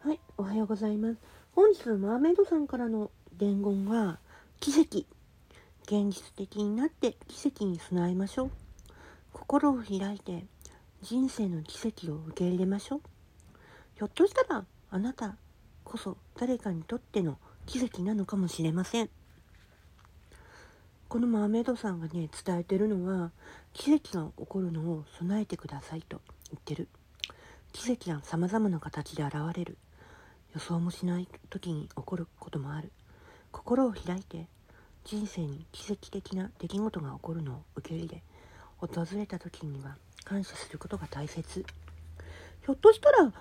はい、おはようございます。本日マーメイドさんからの伝言は、奇跡。現実的になって奇跡に備えましょう。心を開いて人生の奇跡を受け入れましょう。ひょっとしたらあなたこそ誰かにとっての奇跡なのかもしれません。このマーメイドさんがね、伝えてるのは、奇跡が起こるのを備えてくださいと言ってる。奇跡は様々な形で現れる。予想もしない時に起こることもある。心を開いて人生に奇跡的な出来事が起こるのを受け入れ、訪れた時には感謝することが大切。ひょっとしたら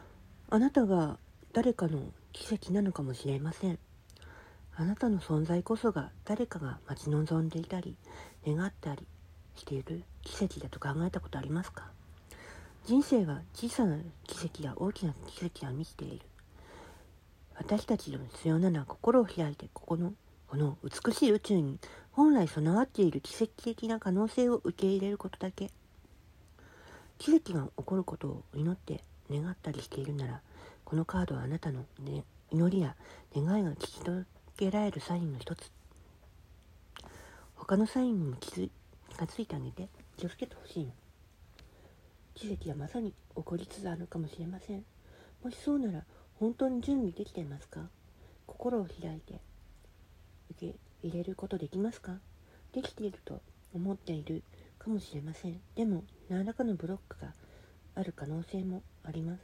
あなたが誰かの奇跡なのかもしれません。あなたの存在こそが誰かが待ち望んでいたり願ったりしている奇跡だと考えたことありますか？人生は小さな奇跡や大きな奇跡が満ちている。私たちの必要なのは心を開いてここのこの美しい宇宙に本来備わっている奇跡的な可能性を受け入れることだけ。奇跡が起こることを祈って願ったりしているならこのカードはあなたの、ね、祈りや願いが聞き届けられるサインの一つ。他のサインにも気づ気がついてあげて。気をつけてほしいの奇跡はまさに起こりつつあるかもしれません。もしそうなら本当に準備できていますか？心を開いて。受け入れることできますか？できていると思っているかもしれません。でも何らかのブロックがある可能性もあります。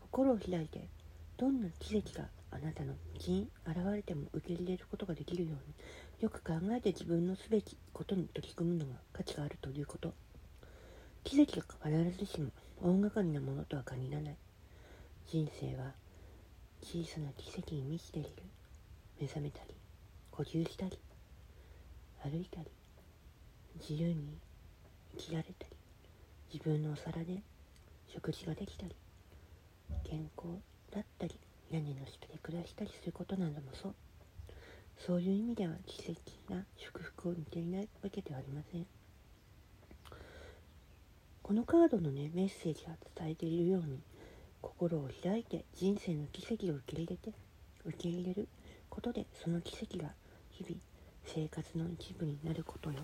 心を開いてどんな奇跡があなたの道に現れても受け入れることができるようによく考えて自分のすべきことに取り組むのが価値があるということ。奇跡が必ずしも大掛かりなものとは限らない。人生は小さな奇跡に満ちている。目覚めたり呼吸したり歩いたり自由に生きられたり自分のお皿で食事ができたり健康だったり。屋根の下で暮らしたりすることなどもそう。そういう意味では奇跡な祝福を似ていないわけではありません。このカードのねメッセージが伝えているように心を開いて人生の奇跡を受け入れて受け入れることでその奇跡が日々生活の一部になることよ。